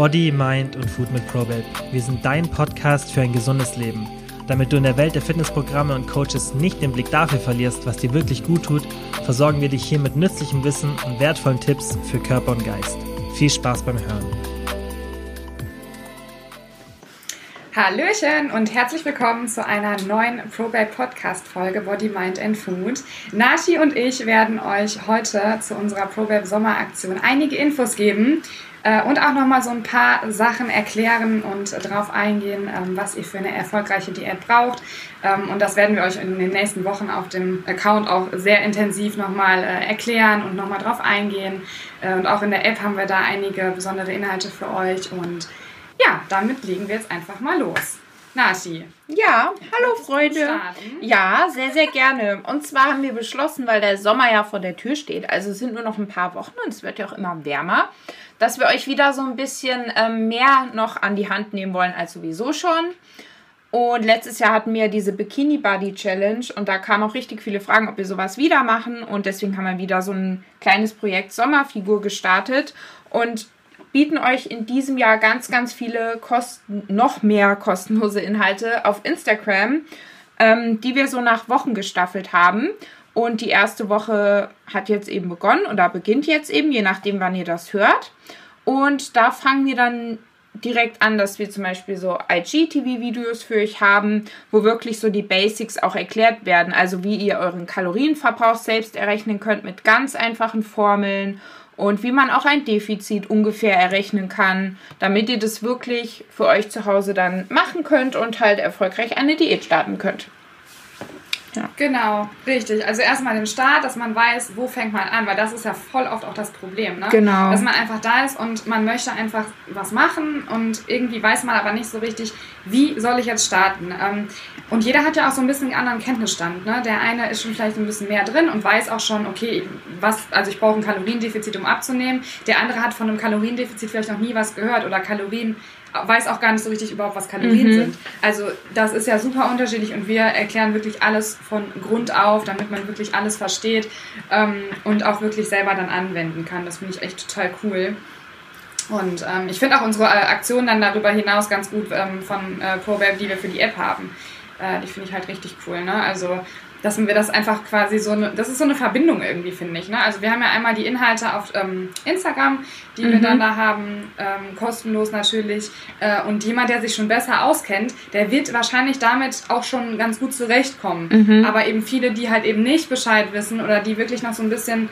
Body, Mind und Food mit ProBabe. Wir sind dein Podcast für ein gesundes Leben. Damit du in der Welt der Fitnessprogramme und Coaches nicht den Blick dafür verlierst, was dir wirklich gut tut, versorgen wir dich hier mit nützlichem Wissen und wertvollen Tipps für Körper und Geist. Viel Spaß beim Hören. Hallöchen und herzlich willkommen zu einer neuen ProBabe Podcast Folge Body, Mind and Food. Nashi und ich werden euch heute zu unserer ProBabe Sommeraktion einige Infos geben, äh, und auch nochmal so ein paar Sachen erklären und darauf eingehen, ähm, was ihr für eine erfolgreiche Diät braucht. Ähm, und das werden wir euch in den nächsten Wochen auf dem Account auch sehr intensiv nochmal äh, erklären und nochmal drauf eingehen. Äh, und auch in der App haben wir da einige besondere Inhalte für euch. Und ja, damit legen wir jetzt einfach mal los. Nati. Ja, hallo Freunde. Ja, sehr, sehr gerne. Und zwar haben wir beschlossen, weil der Sommer ja vor der Tür steht, also es sind nur noch ein paar Wochen und es wird ja auch immer wärmer, dass wir euch wieder so ein bisschen ähm, mehr noch an die Hand nehmen wollen als sowieso schon. Und letztes Jahr hatten wir diese Bikini Body Challenge und da kamen auch richtig viele Fragen, ob wir sowas wieder machen. Und deswegen haben wir wieder so ein kleines Projekt Sommerfigur gestartet und bieten euch in diesem Jahr ganz, ganz viele Kosten, noch mehr kostenlose Inhalte auf Instagram, ähm, die wir so nach Wochen gestaffelt haben. Und die erste Woche hat jetzt eben begonnen oder beginnt jetzt eben, je nachdem, wann ihr das hört. Und da fangen wir dann direkt an, dass wir zum Beispiel so IGTV-Videos für euch haben, wo wirklich so die Basics auch erklärt werden. Also wie ihr euren Kalorienverbrauch selbst errechnen könnt mit ganz einfachen Formeln und wie man auch ein Defizit ungefähr errechnen kann, damit ihr das wirklich für euch zu Hause dann machen könnt und halt erfolgreich eine Diät starten könnt. Ja. Genau, richtig. Also erstmal den Start, dass man weiß, wo fängt man an, weil das ist ja voll oft auch das Problem, ne? Genau. Dass man einfach da ist und man möchte einfach was machen und irgendwie weiß man aber nicht so richtig, wie soll ich jetzt starten. Ähm, und jeder hat ja auch so ein bisschen einen anderen Kenntnisstand, ne? Der eine ist schon vielleicht ein bisschen mehr drin und weiß auch schon, okay, was, also ich brauche ein Kaloriendefizit, um abzunehmen. Der andere hat von einem Kaloriendefizit vielleicht noch nie was gehört oder Kalorien weiß auch gar nicht so richtig überhaupt, was Kalorien mhm. sind. Also das ist ja super unterschiedlich und wir erklären wirklich alles von Grund auf, damit man wirklich alles versteht ähm, und auch wirklich selber dann anwenden kann. Das finde ich echt total cool. Und ähm, ich finde auch unsere äh, Aktion dann darüber hinaus ganz gut ähm, von äh, ProBab, die wir für die App haben. Äh, die finde ich halt richtig cool. Ne? Also dass wir das einfach quasi so eine, das ist so eine Verbindung irgendwie, finde ich. Ne? Also wir haben ja einmal die Inhalte auf ähm, Instagram, die mhm. wir dann da haben, ähm, kostenlos natürlich. Äh, und jemand, der sich schon besser auskennt, der wird wahrscheinlich damit auch schon ganz gut zurechtkommen. Mhm. Aber eben viele, die halt eben nicht Bescheid wissen oder die wirklich noch so ein bisschen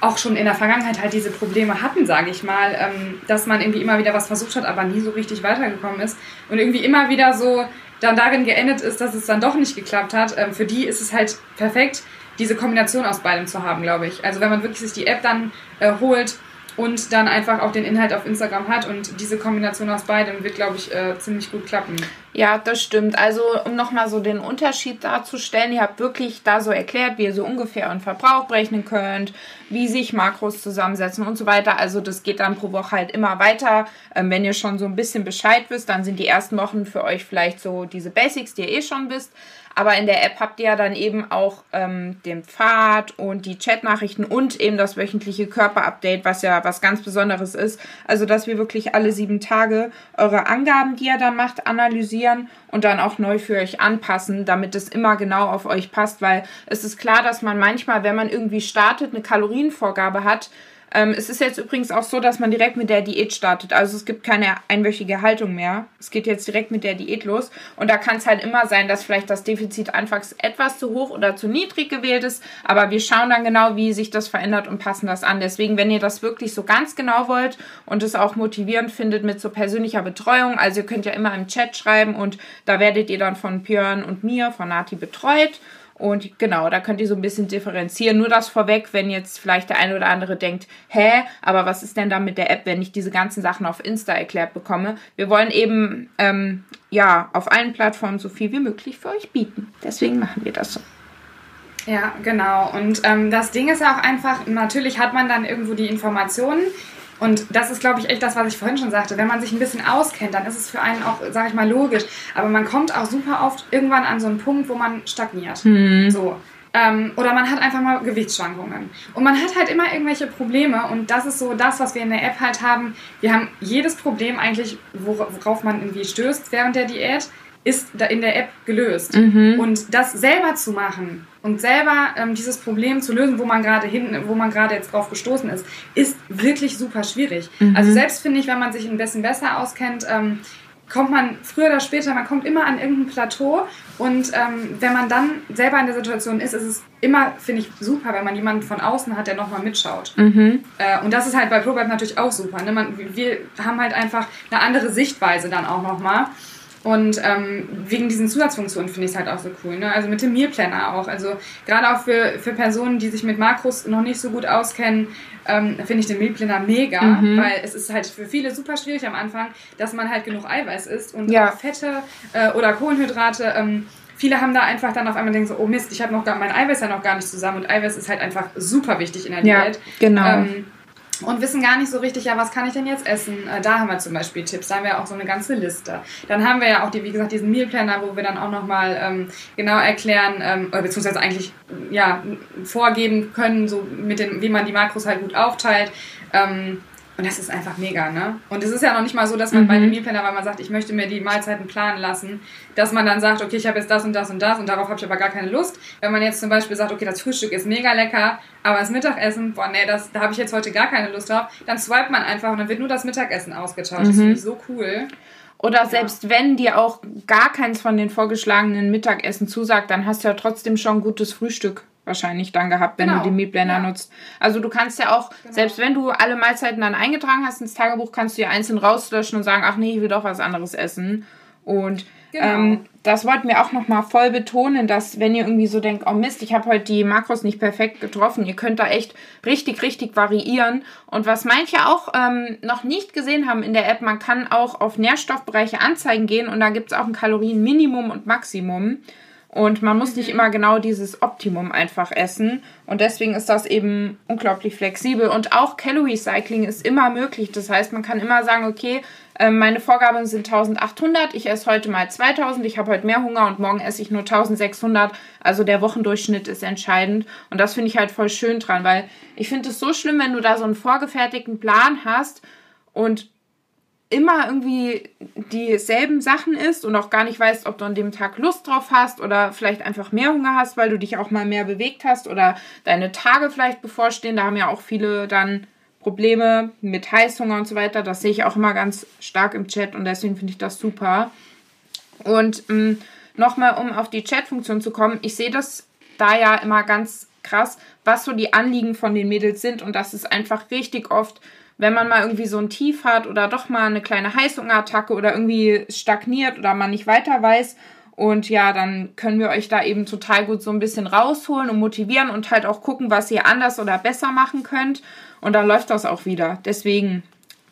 auch schon in der Vergangenheit halt diese Probleme hatten, sage ich mal, ähm, dass man irgendwie immer wieder was versucht hat, aber nie so richtig weitergekommen ist und irgendwie immer wieder so dann darin geendet ist, dass es dann doch nicht geklappt hat, ähm, für die ist es halt perfekt, diese Kombination aus beidem zu haben, glaube ich. Also wenn man wirklich sich die App dann äh, holt und dann einfach auch den Inhalt auf Instagram hat und diese Kombination aus beidem wird, glaube ich, äh, ziemlich gut klappen. Ja, das stimmt. Also um nochmal so den Unterschied darzustellen, ihr habt wirklich da so erklärt, wie ihr so ungefähr einen Verbrauch berechnen könnt, wie sich Makros zusammensetzen und so weiter. Also das geht dann pro Woche halt immer weiter. Ähm, wenn ihr schon so ein bisschen Bescheid wisst, dann sind die ersten Wochen für euch vielleicht so diese Basics, die ihr eh schon wisst. Aber in der App habt ihr ja dann eben auch ähm, den Pfad und die Chatnachrichten und eben das wöchentliche Körperupdate, was ja was ganz Besonderes ist. Also, dass wir wirklich alle sieben Tage eure Angaben, die ihr dann macht, analysieren und dann auch neu für euch anpassen, damit es immer genau auf euch passt. Weil es ist klar, dass man manchmal, wenn man irgendwie startet, eine Kalorienvorgabe hat, ähm, es ist jetzt übrigens auch so, dass man direkt mit der Diät startet. Also es gibt keine einwöchige Haltung mehr. Es geht jetzt direkt mit der Diät los. Und da kann es halt immer sein, dass vielleicht das Defizit anfangs etwas zu hoch oder zu niedrig gewählt ist. Aber wir schauen dann genau, wie sich das verändert und passen das an. Deswegen, wenn ihr das wirklich so ganz genau wollt und es auch motivierend findet mit so persönlicher Betreuung, also ihr könnt ja immer im Chat schreiben und da werdet ihr dann von Björn und mir, von Nati betreut. Und genau, da könnt ihr so ein bisschen differenzieren. Nur das vorweg, wenn jetzt vielleicht der eine oder andere denkt, hä, aber was ist denn da mit der App, wenn ich diese ganzen Sachen auf Insta erklärt bekomme? Wir wollen eben, ähm, ja, auf allen Plattformen so viel wie möglich für euch bieten. Deswegen machen wir das so. Ja, genau. Und ähm, das Ding ist auch einfach, natürlich hat man dann irgendwo die Informationen, und das ist, glaube ich, echt das, was ich vorhin schon sagte. Wenn man sich ein bisschen auskennt, dann ist es für einen auch, sage ich mal, logisch. Aber man kommt auch super oft irgendwann an so einen Punkt, wo man stagniert. Mhm. So. Ähm, oder man hat einfach mal Gewichtsschwankungen. Und man hat halt immer irgendwelche Probleme und das ist so das, was wir in der App halt haben. Wir haben jedes Problem eigentlich, worauf man irgendwie stößt während der Diät, ist da in der App gelöst. Mhm. Und das selber zu machen und selber ähm, dieses Problem zu lösen, wo man gerade hin, wo man gerade jetzt drauf gestoßen ist, ist wirklich super schwierig. Mhm. Also selbst finde ich, wenn man sich ein bisschen besser auskennt, ähm, kommt man früher oder später, man kommt immer an irgendein Plateau und ähm, wenn man dann selber in der Situation ist, ist es immer, finde ich, super, wenn man jemanden von außen hat, der nochmal mitschaut. Mhm. Äh, und das ist halt bei ProBab natürlich auch super. Ne? Man, wir haben halt einfach eine andere Sichtweise dann auch nochmal. Und ähm, wegen diesen Zusatzfunktionen finde ich es halt auch so cool. Ne? Also mit dem Meal Planner auch. Also gerade auch für, für Personen, die sich mit Makros noch nicht so gut auskennen, ähm, finde ich den Meal Planner mega, mhm. weil es ist halt für viele super schwierig am Anfang, dass man halt genug Eiweiß isst und ja. Fette äh, oder Kohlenhydrate. Ähm, viele haben da einfach dann auf einmal denken so, oh Mist, ich habe noch gar mein Eiweiß ja noch gar nicht zusammen und Eiweiß ist halt einfach super wichtig in der Diät. Ja, genau. Ähm, und wissen gar nicht so richtig, ja, was kann ich denn jetzt essen? Äh, da haben wir zum Beispiel Tipps, da haben wir auch so eine ganze Liste. Dann haben wir ja auch, die, wie gesagt, diesen Mealplaner, wo wir dann auch nochmal ähm, genau erklären, ähm, beziehungsweise eigentlich ja, vorgeben können, so mit den, wie man die Makros halt gut aufteilt. Ähm, und das ist einfach mega, ne? Und es ist ja noch nicht mal so, dass man mhm. bei dem Mealplaner, weil man sagt, ich möchte mir die Mahlzeiten planen lassen, dass man dann sagt, okay, ich habe jetzt das und das und das und darauf habe ich aber gar keine Lust. Wenn man jetzt zum Beispiel sagt, okay, das Frühstück ist mega lecker, aber das Mittagessen, boah, nee, das, da habe ich jetzt heute gar keine Lust drauf, dann swipet man einfach und dann wird nur das Mittagessen ausgetauscht. Mhm. Das finde ich so cool. Oder selbst ja. wenn dir auch gar keins von den vorgeschlagenen Mittagessen zusagt, dann hast du ja trotzdem schon ein gutes Frühstück wahrscheinlich dann gehabt, wenn genau. du den Mealplaner ja. nutzt. Also du kannst ja auch, genau. selbst wenn du alle Mahlzeiten dann eingetragen hast ins Tagebuch, kannst du ja einzeln rauslöschen und sagen, ach nee, ich will doch was anderes essen. Und genau. ähm, das wollten wir auch nochmal voll betonen, dass wenn ihr irgendwie so denkt, oh Mist, ich habe heute die Makros nicht perfekt getroffen, ihr könnt da echt richtig, richtig variieren. Und was manche auch ähm, noch nicht gesehen haben in der App, man kann auch auf Nährstoffbereiche anzeigen gehen und da gibt es auch ein Kalorienminimum und Maximum. Und man muss nicht immer genau dieses Optimum einfach essen. Und deswegen ist das eben unglaublich flexibel. Und auch Calorie Cycling ist immer möglich. Das heißt, man kann immer sagen, okay, ähm, meine Vorgaben sind 1800, ich esse heute mal 2000, ich habe heute mehr Hunger und morgen esse ich nur 1600. Also der Wochendurchschnitt ist entscheidend. Und das finde ich halt voll schön dran, weil ich finde es so schlimm, wenn du da so einen vorgefertigten Plan hast und immer irgendwie dieselben Sachen isst und auch gar nicht weißt, ob du an dem Tag Lust drauf hast oder vielleicht einfach mehr Hunger hast, weil du dich auch mal mehr bewegt hast oder deine Tage vielleicht bevorstehen. Da haben ja auch viele dann Probleme mit Heißhunger und so weiter. Das sehe ich auch immer ganz stark im Chat und deswegen finde ich das super. Und ähm, nochmal, um auf die Chat-Funktion zu kommen, ich sehe das da ja immer ganz krass, was so die Anliegen von den Mädels sind und das ist einfach richtig oft wenn man mal irgendwie so ein Tief hat oder doch mal eine kleine Heißhungerattacke oder irgendwie stagniert oder man nicht weiter weiß. Und ja, dann können wir euch da eben total gut so ein bisschen rausholen und motivieren und halt auch gucken, was ihr anders oder besser machen könnt. Und dann läuft das auch wieder. Deswegen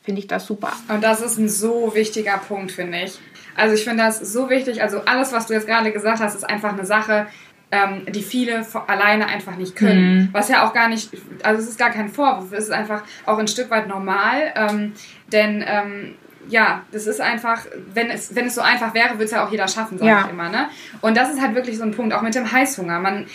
finde ich das super. Und das ist ein so wichtiger Punkt, finde ich. Also ich finde das so wichtig. Also alles, was du jetzt gerade gesagt hast, ist einfach eine Sache, ähm, die viele alleine einfach nicht können. Mhm. Was ja auch gar nicht, also es ist gar kein Vorwurf, es ist einfach auch ein Stück weit normal, ähm, denn ähm, ja, das ist einfach, wenn es, wenn es so einfach wäre, würde es ja auch jeder schaffen, sage ja. ich immer. Ne? Und das ist halt wirklich so ein Punkt, auch mit dem Heißhunger. Man,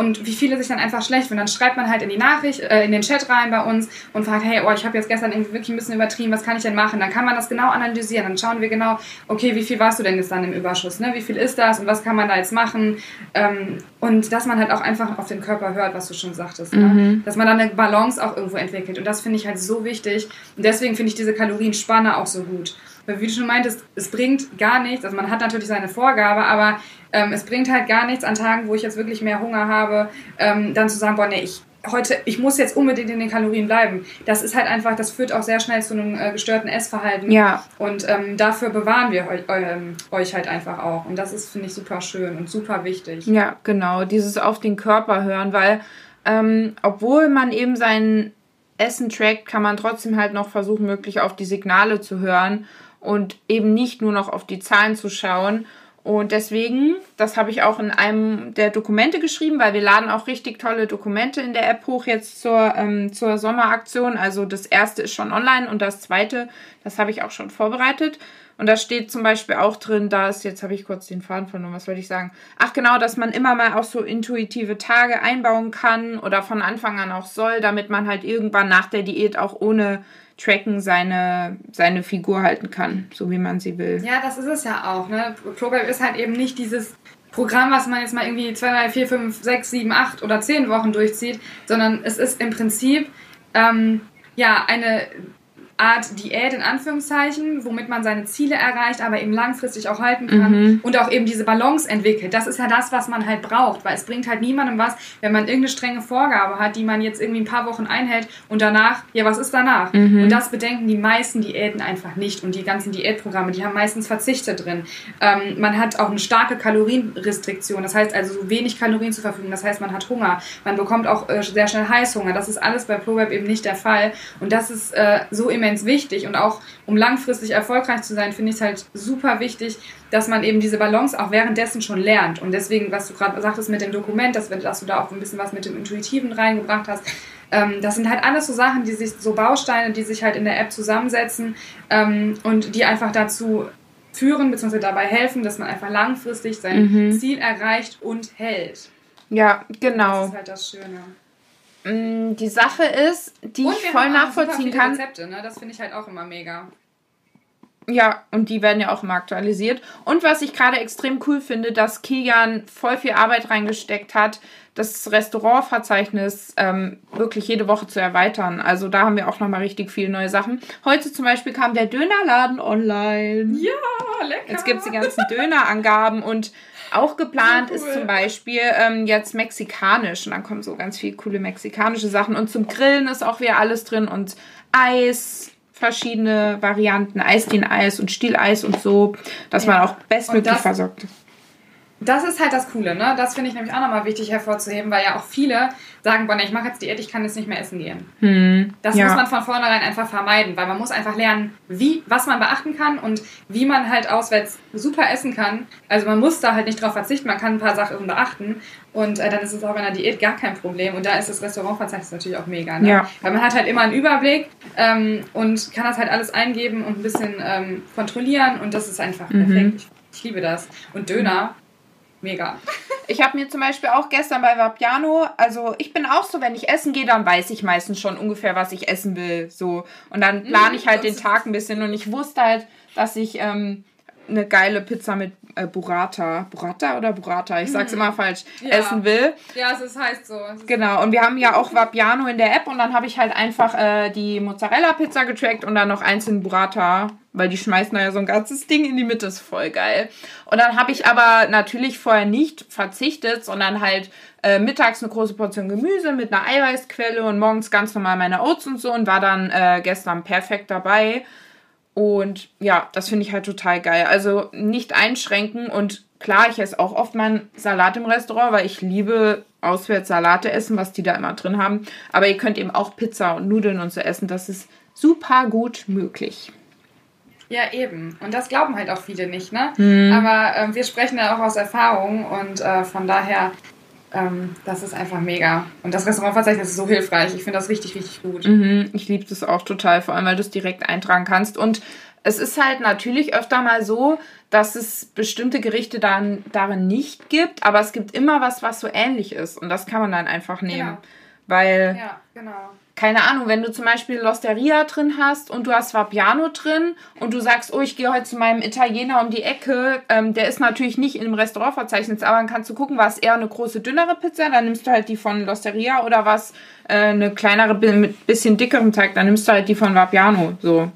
und wie viele sich dann einfach schlecht fühlen. Dann schreibt man halt in die Nachricht, äh, in den Chat rein bei uns und fragt, hey, oh, ich habe jetzt gestern irgendwie wirklich ein bisschen übertrieben, was kann ich denn machen? Dann kann man das genau analysieren. Dann schauen wir genau, okay, wie viel warst du denn jetzt dann im Überschuss? Ne? Wie viel ist das und was kann man da jetzt machen? Ähm, und dass man halt auch einfach auf den Körper hört, was du schon sagtest. Ne? Mhm. Dass man dann eine Balance auch irgendwo entwickelt. Und das finde ich halt so wichtig. Und deswegen finde ich diese Kalorienspanne auch so gut. Weil wie du schon meintest, es bringt gar nichts. Also man hat natürlich seine Vorgabe, aber ähm, es bringt halt gar nichts an Tagen, wo ich jetzt wirklich mehr Hunger habe, ähm, dann zu sagen, boah, nee, ich heute, ich muss jetzt unbedingt in den Kalorien bleiben. Das ist halt einfach, das führt auch sehr schnell zu einem äh, gestörten Essverhalten. Ja. Und ähm, dafür bewahren wir euch, ähm, euch halt einfach auch. Und das ist, finde ich, super schön und super wichtig. Ja, genau. Dieses auf den Körper hören, weil ähm, obwohl man eben sein Essen trackt, kann man trotzdem halt noch versuchen, möglich auf die Signale zu hören und eben nicht nur noch auf die Zahlen zu schauen. Und deswegen, das habe ich auch in einem der Dokumente geschrieben, weil wir laden auch richtig tolle Dokumente in der App hoch jetzt zur, ähm, zur Sommeraktion. Also das erste ist schon online und das zweite, das habe ich auch schon vorbereitet. Und da steht zum Beispiel auch drin, dass, jetzt habe ich kurz den Faden verloren, was wollte ich sagen? Ach genau, dass man immer mal auch so intuitive Tage einbauen kann oder von Anfang an auch soll, damit man halt irgendwann nach der Diät auch ohne Tracken seine, seine Figur halten kann, so wie man sie will. Ja, das ist es ja auch. Ne? ProBab ist halt eben nicht dieses Programm, was man jetzt mal irgendwie 2, 3, 4, 5, 6, 7, 8 oder 10 Wochen durchzieht, sondern es ist im Prinzip ähm, ja eine Art Diät in Anführungszeichen, womit man seine Ziele erreicht, aber eben langfristig auch halten kann mhm. und auch eben diese Balance entwickelt. Das ist ja das, was man halt braucht, weil es bringt halt niemandem was, wenn man irgendeine strenge Vorgabe hat, die man jetzt irgendwie ein paar Wochen einhält und danach, ja, was ist danach? Mhm. Und das bedenken die meisten Diäten einfach nicht und die ganzen Diätprogramme, die haben meistens Verzichte drin. Ähm, man hat auch eine starke Kalorienrestriktion, das heißt also so wenig Kalorien zur Verfügung, das heißt man hat Hunger, man bekommt auch äh, sehr schnell Heißhunger. Das ist alles bei ProWeb eben nicht der Fall und das ist äh, so immens immens wichtig und auch um langfristig erfolgreich zu sein, finde ich es halt super wichtig, dass man eben diese Balance auch währenddessen schon lernt. Und deswegen, was du gerade sagtest mit dem Dokument, dass, dass, du da auch ein bisschen was mit dem Intuitiven reingebracht hast, ähm, das sind halt alles so Sachen, die sich, so Bausteine, die sich halt in der App zusammensetzen ähm, und die einfach dazu führen bzw. dabei helfen, dass man einfach langfristig sein mhm. Ziel erreicht und hält. Ja, genau. Das ist halt das Schöne. Mm, die Sache ist, die ich voll nachvollziehen kann. Rezepte, ne? Das finde ich halt auch immer mega. Ja, und die werden ja auch immer aktualisiert. Und was ich gerade extrem cool finde, dass Kilian voll viel Arbeit reingesteckt hat, das Restaurantverzeichnis ähm, wirklich jede Woche zu erweitern. Also da haben wir auch nochmal richtig viele neue Sachen. Heute zum Beispiel kam der Dönerladen online. Ja, lecker. Jetzt gibt es die ganzen Dönerangaben und auch geplant cool. ist zum Beispiel ähm, jetzt mexikanisch und dann kommen so ganz viele coole mexikanische Sachen und zum Grillen ist auch wieder alles drin und Eis, verschiedene Varianten, Eisdien-Eis und Stieleis und so, dass ja. man auch bestmöglich versorgt ist. Das ist halt das Coole, ne? Das finde ich nämlich auch nochmal wichtig hervorzuheben, weil ja auch viele sagen, boah, ich mache jetzt Diät, ich kann jetzt nicht mehr essen gehen. Hm, das ja. muss man von vornherein einfach vermeiden, weil man muss einfach lernen, wie, was man beachten kann und wie man halt auswärts super essen kann. Also man muss da halt nicht drauf verzichten, man kann ein paar Sachen beachten und äh, dann ist es auch in der Diät gar kein Problem. Und da ist das Restaurantverzeichnis natürlich auch mega, ne? Ja. Weil man hat halt immer einen Überblick ähm, und kann das halt alles eingeben und ein bisschen ähm, kontrollieren und das ist einfach mhm. perfekt. Ich, ich liebe das. Und Döner Mega. Ich habe mir zum Beispiel auch gestern bei Vapiano, also ich bin auch so, wenn ich essen gehe, dann weiß ich meistens schon ungefähr, was ich essen will. So. Und dann plane ich halt den Tag ein bisschen und ich wusste halt, dass ich ähm, eine geile Pizza mit äh, Burrata, Burrata oder Burrata, ich sag's mhm. immer falsch, ja. essen will. Ja, es heißt so. Es genau, und wir haben ja auch Vapiano in der App und dann habe ich halt einfach äh, die Mozzarella-Pizza getrackt und dann noch einzeln Burrata, weil die schmeißen da ja so ein ganzes Ding in die Mitte, ist voll geil. Und dann habe ich aber natürlich vorher nicht verzichtet, sondern halt äh, mittags eine große Portion Gemüse mit einer Eiweißquelle und morgens ganz normal meine Oats und so und war dann äh, gestern perfekt dabei. Und ja, das finde ich halt total geil. Also nicht einschränken und klar, ich esse auch oft meinen Salat im Restaurant, weil ich liebe auswärts Salate essen, was die da immer drin haben. Aber ihr könnt eben auch Pizza und Nudeln und so essen. Das ist super gut möglich. Ja, eben. Und das glauben halt auch viele nicht, ne? Hm. Aber äh, wir sprechen ja auch aus Erfahrung und äh, von daher ähm, das ist einfach mega. Und das Restaurantverzeichnis ist so hilfreich. Ich finde das richtig, richtig gut. Mhm, ich liebe das auch total, vor allem weil du es direkt eintragen kannst. Und es ist halt natürlich öfter mal so, dass es bestimmte Gerichte dann darin nicht gibt, aber es gibt immer was, was so ähnlich ist. Und das kann man dann einfach nehmen. Genau. Weil. Ja, genau keine Ahnung, wenn du zum Beispiel Losteria drin hast und du hast Vapiano drin und du sagst, oh, ich gehe heute zu meinem Italiener um die Ecke, ähm, der ist natürlich nicht im Restaurantverzeichnis, aber dann kannst du gucken, was eher eine große, dünnere Pizza, dann nimmst du halt die von Losteria oder was äh, eine kleinere, mit bisschen dickerem Teig, dann nimmst du halt die von Vapiano, so.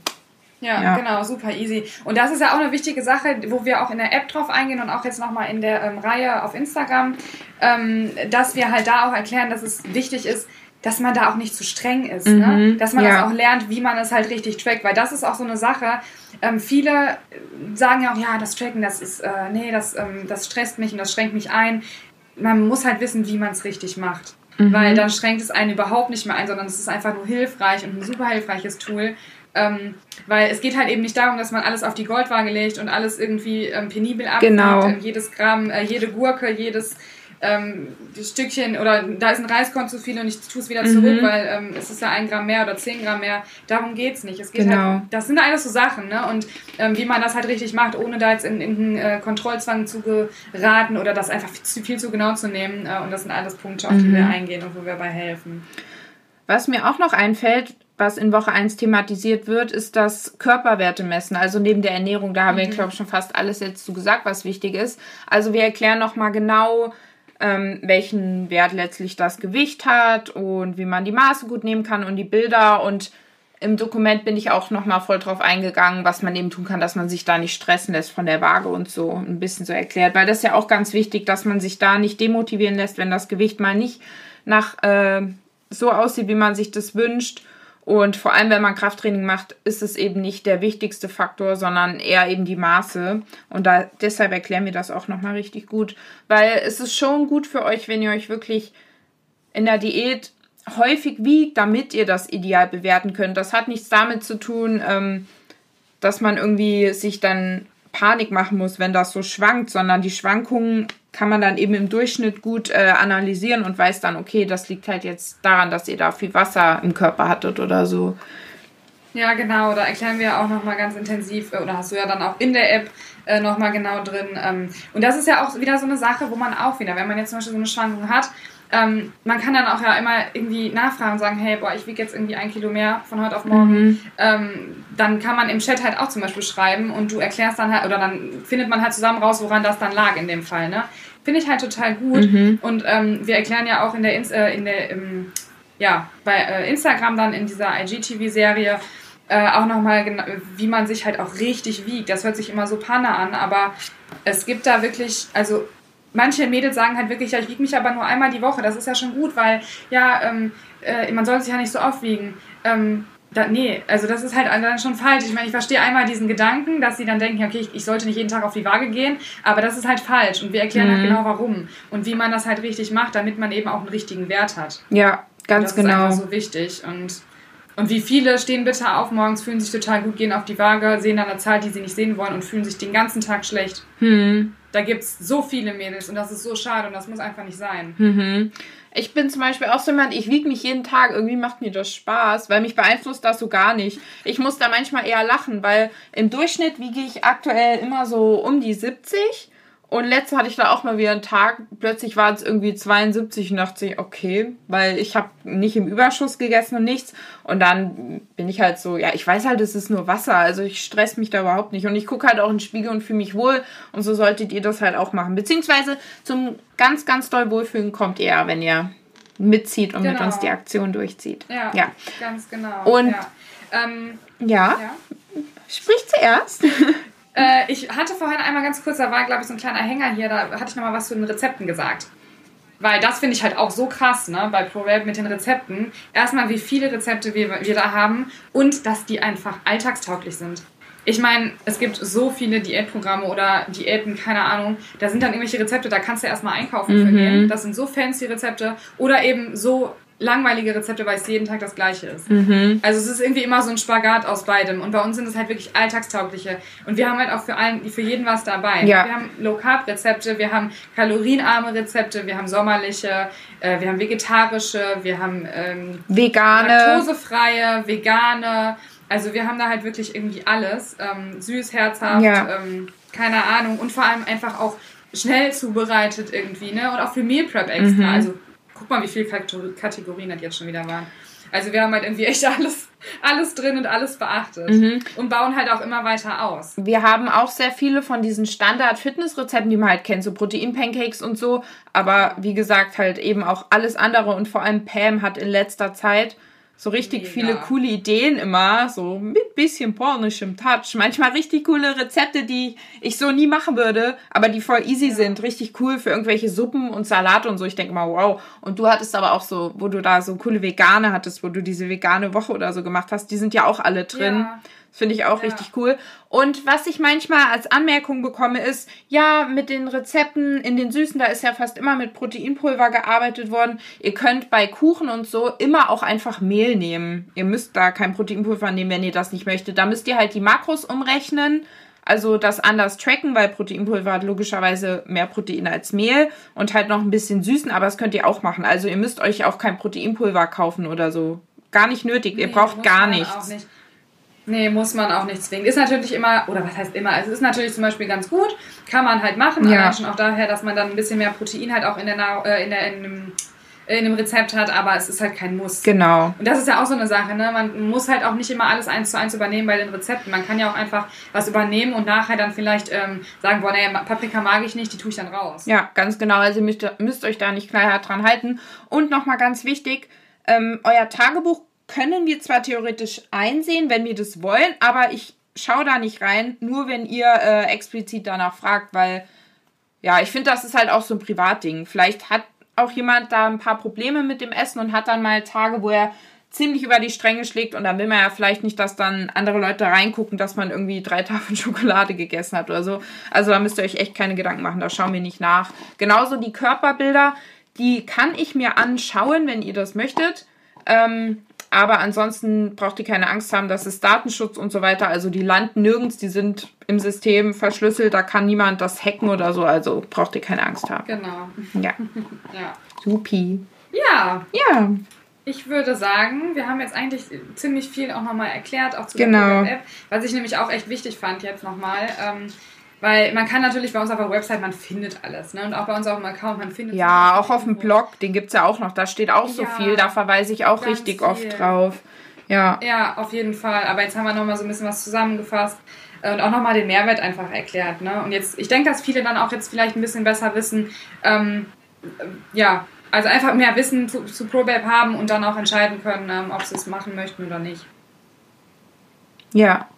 Ja, ja, genau, super easy. Und das ist ja auch eine wichtige Sache, wo wir auch in der App drauf eingehen und auch jetzt nochmal in der ähm, Reihe auf Instagram, ähm, dass wir halt da auch erklären, dass es wichtig ist, dass man da auch nicht zu streng ist. Ne? Mhm, ne? Dass man ja. das auch lernt, wie man es halt richtig trackt. Weil das ist auch so eine Sache. Ähm, viele sagen ja auch, ja, das Tracken, das ist, äh, nee, das, ähm, das stresst mich und das schränkt mich ein. Man muss halt wissen, wie man es richtig macht. Mhm. Weil dann schränkt es einen überhaupt nicht mehr ein, sondern es ist einfach nur hilfreich und ein super hilfreiches Tool. Ähm, weil es geht halt eben nicht darum, dass man alles auf die Goldwaage legt und alles irgendwie ähm, penibel abwiegt. Genau. jedes Gramm, äh, jede Gurke, jedes ähm, Stückchen oder da ist ein Reiskorn zu viel und ich tue es wieder zurück, mhm. weil ähm, es ist ja ein Gramm mehr oder zehn Gramm mehr. Darum geht es nicht. Es geht genau. halt, das sind alles so Sachen, ne? Und ähm, wie man das halt richtig macht, ohne da jetzt in, in einen äh, Kontrollzwang zu geraten oder das einfach viel, viel zu genau zu nehmen. Äh, und das sind alles Punkte, auf die mhm. wir eingehen und wo wir bei helfen. Was mir auch noch einfällt, was in Woche 1 thematisiert wird, ist das Körperwerte messen. Also neben der Ernährung, da haben mhm. wir, glaube ich, schon fast alles jetzt zu gesagt, was wichtig ist. Also wir erklären nochmal genau, ähm, welchen Wert letztlich das Gewicht hat und wie man die Maße gut nehmen kann und die Bilder. Und im Dokument bin ich auch nochmal voll drauf eingegangen, was man eben tun kann, dass man sich da nicht stressen lässt von der Waage und so ein bisschen so erklärt. Weil das ist ja auch ganz wichtig, dass man sich da nicht demotivieren lässt, wenn das Gewicht mal nicht nach äh, so aussieht, wie man sich das wünscht und vor allem, wenn man Krafttraining macht, ist es eben nicht der wichtigste Faktor, sondern eher eben die Maße. Und da, deshalb erklären wir das auch nochmal richtig gut. Weil es ist schon gut für euch, wenn ihr euch wirklich in der Diät häufig wiegt, damit ihr das ideal bewerten könnt. Das hat nichts damit zu tun, ähm, dass man irgendwie sich dann Panik machen muss, wenn das so schwankt, sondern die Schwankungen kann man dann eben im Durchschnitt gut äh, analysieren und weiß dann, okay, das liegt halt jetzt daran, dass ihr da viel Wasser im Körper hattet oder so. Ja, genau, da erklären wir auch nochmal ganz intensiv, äh, oder hast du ja dann auch in der App äh, nochmal genau drin. Ähm, und das ist ja auch wieder so eine Sache, wo man auch wieder, wenn man jetzt zum Beispiel so eine Schwankung hat, ähm, man kann dann auch ja immer irgendwie nachfragen und sagen, hey, boah, ich wiege jetzt irgendwie ein Kilo mehr von heute auf morgen. Mhm. Ähm, dann kann man im Chat halt auch zum Beispiel schreiben und du erklärst dann halt, oder dann findet man halt zusammen raus, woran das dann lag in dem Fall. Ne? Finde ich halt total gut. Mhm. Und ähm, wir erklären ja auch in der, äh, in der im, ja, bei äh, Instagram dann in dieser IGTV-Serie, äh, auch nochmal, wie man sich halt auch richtig wiegt. Das hört sich immer so panne an, aber es gibt da wirklich, also manche Mädels sagen halt wirklich, ja, ich wiege mich aber nur einmal die Woche. Das ist ja schon gut, weil ja, ähm, äh, man soll sich ja nicht so oft wiegen. Ähm, da, nee, also das ist halt dann schon falsch. Ich meine, ich verstehe einmal diesen Gedanken, dass sie dann denken, okay, ich, ich, sollte nicht jeden Tag auf die Waage gehen, aber das ist halt falsch und wir erklären halt mhm. halt genau warum und wie man das halt richtig macht, damit man eben auch einen richtigen Wert hat. Ja, ganz genau. Das ist einfach so wichtig und und wie viele stehen bitte auf morgens, fühlen sich total gut, gehen auf die Waage, sehen dann eine Zahl, die sie nicht sehen wollen und fühlen sich den ganzen Tag schlecht. Hm. Da gibt es so viele Mädels und das ist so schade und das muss einfach nicht sein. Mhm. Ich bin zum Beispiel auch so jemand, ich wiege mich jeden Tag, irgendwie macht mir das Spaß, weil mich beeinflusst das so gar nicht. Ich muss da manchmal eher lachen, weil im Durchschnitt wiege ich aktuell immer so um die 70 und letzte hatte ich da auch mal wieder einen Tag, plötzlich war es irgendwie 72 und dachte ich, okay, weil ich habe nicht im Überschuss gegessen und nichts. Und dann bin ich halt so, ja, ich weiß halt, es ist nur Wasser, also ich stress mich da überhaupt nicht. Und ich gucke halt auch in den Spiegel und fühle mich wohl. Und so solltet ihr das halt auch machen. Beziehungsweise zum ganz, ganz doll Wohlfühlen kommt ihr, wenn ihr mitzieht und genau. mit uns die Aktion durchzieht. Ja, ja. ganz genau. Und ja, ähm, ja. ja. sprich zuerst. Äh, ich hatte vorhin einmal ganz kurz, da war, glaube ich, so ein kleiner Hänger hier, da hatte ich nochmal was zu den Rezepten gesagt. Weil das finde ich halt auch so krass, ne, bei ProRap mit den Rezepten. Erstmal, wie viele Rezepte wir, wir da haben und dass die einfach alltagstauglich sind. Ich meine, es gibt so viele Diätprogramme oder Diäten, keine Ahnung. Da sind dann irgendwelche Rezepte, da kannst du erstmal einkaufen mhm. für gehen. Das sind so fancy Rezepte. Oder eben so langweilige Rezepte, weil es jeden Tag das gleiche ist. Mhm. Also es ist irgendwie immer so ein Spagat aus beidem. Und bei uns sind es halt wirklich alltagstaugliche. Und wir haben halt auch für, allen, für jeden was dabei. Ja. Wir haben Low-Carb-Rezepte, wir haben kalorienarme Rezepte, wir haben sommerliche, äh, wir haben vegetarische, wir haben ähm, vegane, laktosefreie, vegane. Also wir haben da halt wirklich irgendwie alles. Ähm, süß, herzhaft, ja. ähm, keine Ahnung. Und vor allem einfach auch schnell zubereitet irgendwie, ne? Und auch für Meal Prep extra. Mhm. Also Guck mal, wie viele Kategorien das jetzt schon wieder waren. Also wir haben halt irgendwie echt alles, alles drin und alles beachtet. Mhm. Und bauen halt auch immer weiter aus. Wir haben auch sehr viele von diesen Standard-Fitness-Rezepten, die man halt kennt, so Protein-Pancakes und so. Aber wie gesagt, halt eben auch alles andere. Und vor allem Pam hat in letzter Zeit so richtig Mega. viele coole Ideen immer, so mit bisschen pornischem Touch. Manchmal richtig coole Rezepte, die ich so nie machen würde, aber die voll easy ja. sind. Richtig cool für irgendwelche Suppen und Salate und so. Ich denke mal, wow. Und du hattest aber auch so, wo du da so coole Vegane hattest, wo du diese vegane Woche oder so gemacht hast, die sind ja auch alle drin. Ja. Finde ich auch ja. richtig cool. Und was ich manchmal als Anmerkung bekomme, ist, ja, mit den Rezepten in den Süßen, da ist ja fast immer mit Proteinpulver gearbeitet worden. Ihr könnt bei Kuchen und so immer auch einfach Mehl nehmen. Ihr müsst da kein Proteinpulver nehmen, wenn ihr das nicht möchtet. Da müsst ihr halt die Makros umrechnen. Also das anders tracken, weil Proteinpulver hat logischerweise mehr Protein als Mehl und halt noch ein bisschen süßen, aber das könnt ihr auch machen. Also ihr müsst euch auch kein Proteinpulver kaufen oder so. Gar nicht nötig. Nee, ihr braucht gar nichts. Nicht. Nee, muss man auch nicht zwingen. Ist natürlich immer, oder was heißt immer, also es ist natürlich zum Beispiel ganz gut, kann man halt machen, ja. schon auch daher, dass man dann ein bisschen mehr Protein halt auch in der, äh, in der in dem, in dem Rezept hat, aber es ist halt kein Muss. Genau. Und das ist ja auch so eine Sache, ne? Man muss halt auch nicht immer alles eins zu eins übernehmen bei den Rezepten. Man kann ja auch einfach was übernehmen und nachher dann vielleicht ähm, sagen, boah, nee, Paprika mag ich nicht, die tue ich dann raus. Ja, ganz genau. Also ihr müsst, müsst euch da nicht knallhart dran halten. Und nochmal ganz wichtig, ähm, euer Tagebuch können wir zwar theoretisch einsehen, wenn wir das wollen, aber ich schaue da nicht rein, nur wenn ihr äh, explizit danach fragt, weil ja, ich finde, das ist halt auch so ein Privatding. Vielleicht hat auch jemand da ein paar Probleme mit dem Essen und hat dann mal Tage, wo er ziemlich über die Stränge schlägt und dann will man ja vielleicht nicht, dass dann andere Leute reingucken, dass man irgendwie drei Tafeln Schokolade gegessen hat oder so. Also da müsst ihr euch echt keine Gedanken machen, da schauen wir nicht nach. Genauso die Körperbilder, die kann ich mir anschauen, wenn ihr das möchtet. Ähm, aber ansonsten braucht ihr keine Angst haben, das ist Datenschutz und so weiter. Also die landen nirgends, die sind im System verschlüsselt, da kann niemand das hacken oder so. Also braucht ihr keine Angst haben. Genau. Ja. ja. Supi. Ja. Ja. Ich würde sagen, wir haben jetzt eigentlich ziemlich viel auch nochmal erklärt, auch zu genau. der App, was ich nämlich auch echt wichtig fand jetzt nochmal. Ähm, weil man kann natürlich bei uns auf der Website, man findet alles. Ne? Und auch bei uns auf dem Account, man findet Ja, auch auf dem Blog, den gibt es ja auch noch. Da steht auch so ja, viel, da verweise ich auch richtig viel. oft drauf. Ja. Ja, auf jeden Fall. Aber jetzt haben wir nochmal so ein bisschen was zusammengefasst und auch nochmal den Mehrwert einfach erklärt. Ne? Und jetzt, ich denke, dass viele dann auch jetzt vielleicht ein bisschen besser wissen, ähm, ja, also einfach mehr Wissen zu, zu ProBab haben und dann auch entscheiden können, ähm, ob sie es machen möchten oder nicht. Ja,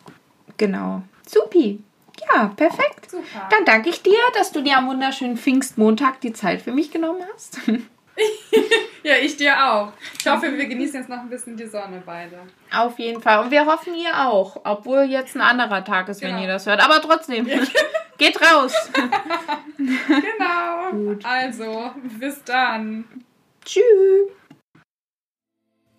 genau. Supi. Ja, perfekt. Super. Dann danke ich dir, dass du dir am wunderschönen Pfingstmontag die Zeit für mich genommen hast. ja, ich dir auch. Ich hoffe, wir genießen jetzt noch ein bisschen die Sonne beide. Auf jeden Fall. Und wir hoffen ihr auch. Obwohl jetzt ein anderer Tag ist, genau. wenn ihr das hört. Aber trotzdem, geht raus. genau. Gut. Also, bis dann. Tschüss.